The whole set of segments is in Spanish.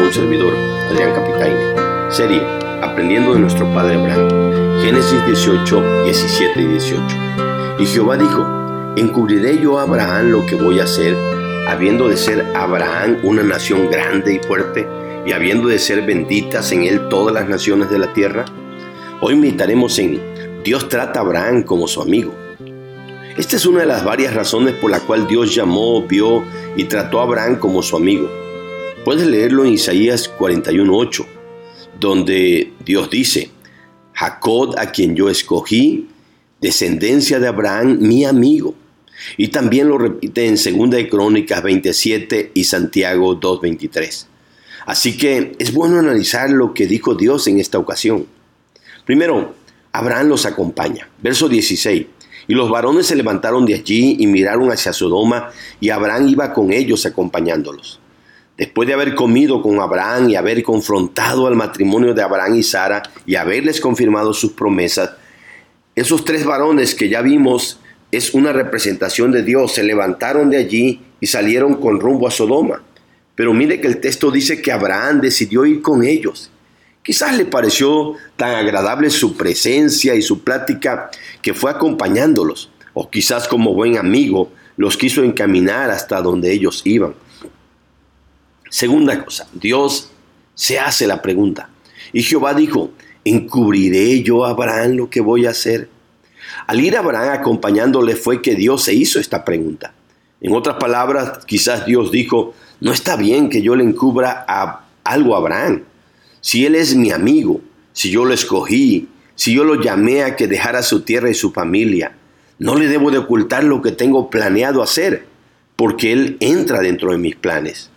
un servidor, Adrián Capitaine. Serie Aprendiendo de nuestro Padre Abraham. Génesis 18, 17 y 18. Y Jehová dijo, encubriré yo a Abraham lo que voy a hacer, habiendo de ser Abraham una nación grande y fuerte, y habiendo de ser benditas en él todas las naciones de la tierra. Hoy meditaremos en Dios trata a Abraham como su amigo. Esta es una de las varias razones por la cual Dios llamó, vio y trató a Abraham como su amigo. Puedes leerlo en Isaías 41.8, donde Dios dice, Jacob a quien yo escogí, descendencia de Abraham, mi amigo. Y también lo repite en 2 de Crónicas 27 y Santiago 2.23. Así que es bueno analizar lo que dijo Dios en esta ocasión. Primero, Abraham los acompaña. Verso 16. Y los varones se levantaron de allí y miraron hacia Sodoma, y Abraham iba con ellos acompañándolos. Después de haber comido con Abraham y haber confrontado al matrimonio de Abraham y Sara y haberles confirmado sus promesas, esos tres varones que ya vimos es una representación de Dios, se levantaron de allí y salieron con rumbo a Sodoma. Pero mire que el texto dice que Abraham decidió ir con ellos. Quizás le pareció tan agradable su presencia y su plática que fue acompañándolos, o quizás como buen amigo los quiso encaminar hasta donde ellos iban. Segunda cosa, Dios se hace la pregunta. Y Jehová dijo, ¿encubriré yo a Abraham lo que voy a hacer? Al ir a Abraham acompañándole fue que Dios se hizo esta pregunta. En otras palabras, quizás Dios dijo, no está bien que yo le encubra algo a Abraham. Si él es mi amigo, si yo lo escogí, si yo lo llamé a que dejara su tierra y su familia, no le debo de ocultar lo que tengo planeado hacer, porque él entra dentro de mis planes.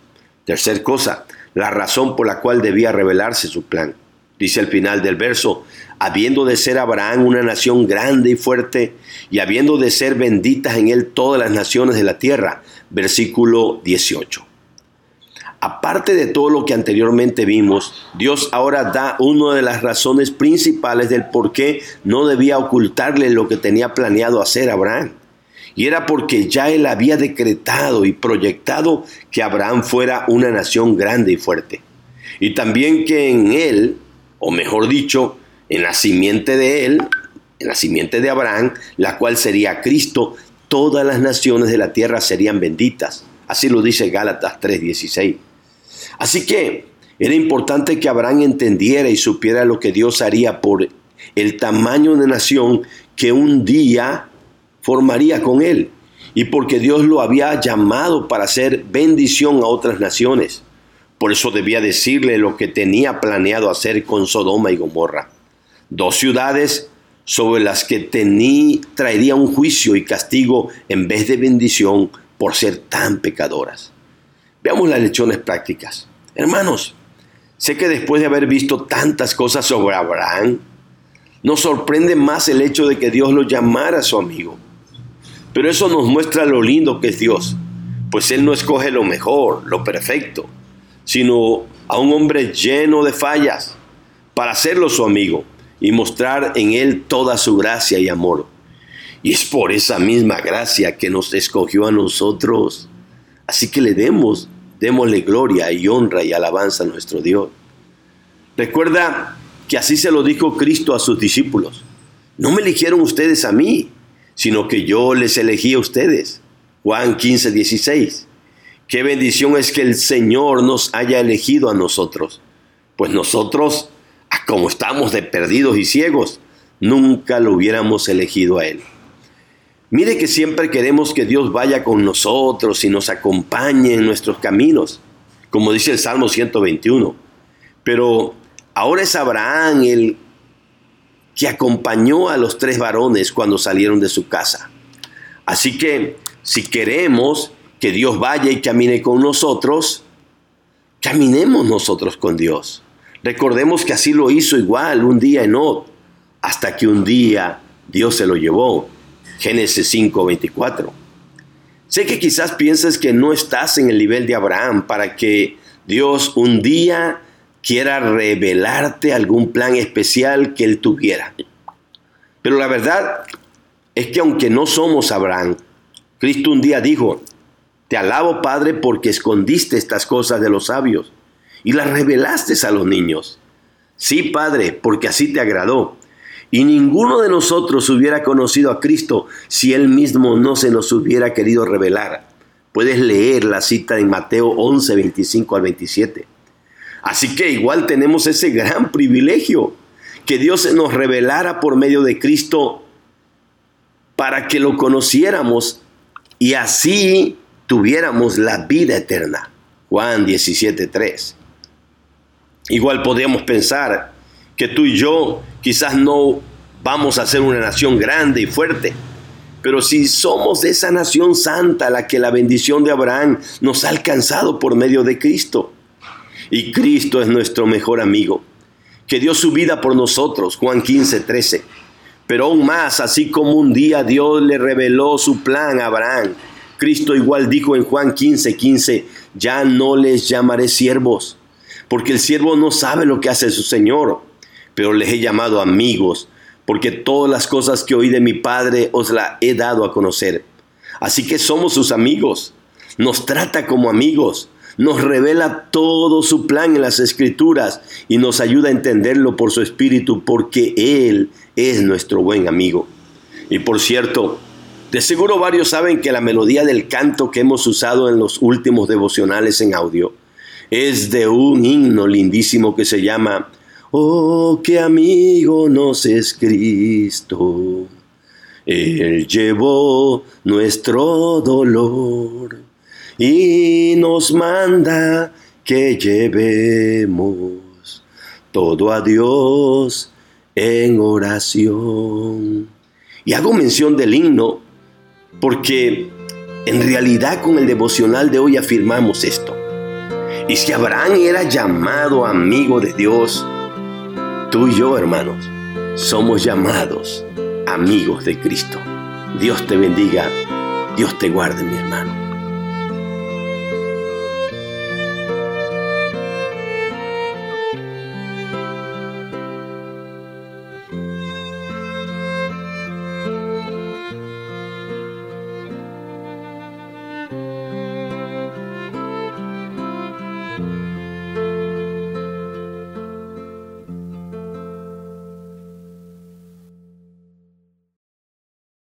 Tercer cosa, la razón por la cual debía revelarse su plan. Dice al final del verso, habiendo de ser Abraham una nación grande y fuerte, y habiendo de ser benditas en él todas las naciones de la tierra. Versículo 18. Aparte de todo lo que anteriormente vimos, Dios ahora da una de las razones principales del por qué no debía ocultarle lo que tenía planeado hacer Abraham. Y era porque ya él había decretado y proyectado que Abraham fuera una nación grande y fuerte. Y también que en él, o mejor dicho, en la simiente de él, en la simiente de Abraham, la cual sería Cristo, todas las naciones de la tierra serían benditas. Así lo dice Gálatas 3:16. Así que era importante que Abraham entendiera y supiera lo que Dios haría por el tamaño de nación que un día formaría con él y porque Dios lo había llamado para hacer bendición a otras naciones. Por eso debía decirle lo que tenía planeado hacer con Sodoma y Gomorra. Dos ciudades sobre las que traería un juicio y castigo en vez de bendición por ser tan pecadoras. Veamos las lecciones prácticas. Hermanos, sé que después de haber visto tantas cosas sobre Abraham, nos sorprende más el hecho de que Dios lo llamara su amigo. Pero eso nos muestra lo lindo que es Dios, pues Él no escoge lo mejor, lo perfecto, sino a un hombre lleno de fallas para hacerlo su amigo y mostrar en Él toda su gracia y amor. Y es por esa misma gracia que nos escogió a nosotros. Así que le demos Démosle gloria y honra y alabanza a nuestro Dios. Recuerda que así se lo dijo Cristo a sus discípulos. No me eligieron ustedes a mí, sino que yo les elegí a ustedes. Juan 15, 16. Qué bendición es que el Señor nos haya elegido a nosotros. Pues nosotros, como estamos de perdidos y ciegos, nunca lo hubiéramos elegido a Él. Mire que siempre queremos que Dios vaya con nosotros y nos acompañe en nuestros caminos, como dice el Salmo 121. Pero ahora es Abraham el que acompañó a los tres varones cuando salieron de su casa. Así que si queremos que Dios vaya y camine con nosotros, caminemos nosotros con Dios. Recordemos que así lo hizo igual un día en Od, hasta que un día Dios se lo llevó. Génesis 5:24. Sé que quizás piensas que no estás en el nivel de Abraham para que Dios un día quiera revelarte algún plan especial que él tuviera. Pero la verdad es que aunque no somos Abraham, Cristo un día dijo, te alabo Padre porque escondiste estas cosas de los sabios y las revelaste a los niños. Sí, Padre, porque así te agradó. Y ninguno de nosotros hubiera conocido a Cristo si Él mismo no se nos hubiera querido revelar. Puedes leer la cita en Mateo 11, 25 al 27. Así que igual tenemos ese gran privilegio, que Dios nos revelara por medio de Cristo para que lo conociéramos y así tuviéramos la vida eterna. Juan 17, 3. Igual podríamos pensar que tú y yo quizás no vamos a ser una nación grande y fuerte, pero si somos de esa nación santa, la que la bendición de Abraham nos ha alcanzado por medio de Cristo, y Cristo es nuestro mejor amigo, que dio su vida por nosotros, Juan 15, 13. Pero aún más, así como un día Dios le reveló su plan a Abraham, Cristo igual dijo en Juan 15, 15, ya no les llamaré siervos, porque el siervo no sabe lo que hace su Señor, pero les he llamado amigos, porque todas las cosas que oí de mi Padre os las he dado a conocer. Así que somos sus amigos, nos trata como amigos, nos revela todo su plan en las escrituras y nos ayuda a entenderlo por su espíritu, porque Él es nuestro buen amigo. Y por cierto, de seguro varios saben que la melodía del canto que hemos usado en los últimos devocionales en audio es de un himno lindísimo que se llama Oh, qué amigo nos es Cristo. Él llevó nuestro dolor y nos manda que llevemos todo a Dios en oración. Y hago mención del himno porque en realidad con el devocional de hoy afirmamos esto. Y si Abraham era llamado amigo de Dios, tú y yo, hermanos, somos llamados amigos de Cristo. Dios te bendiga, Dios te guarde, mi hermano.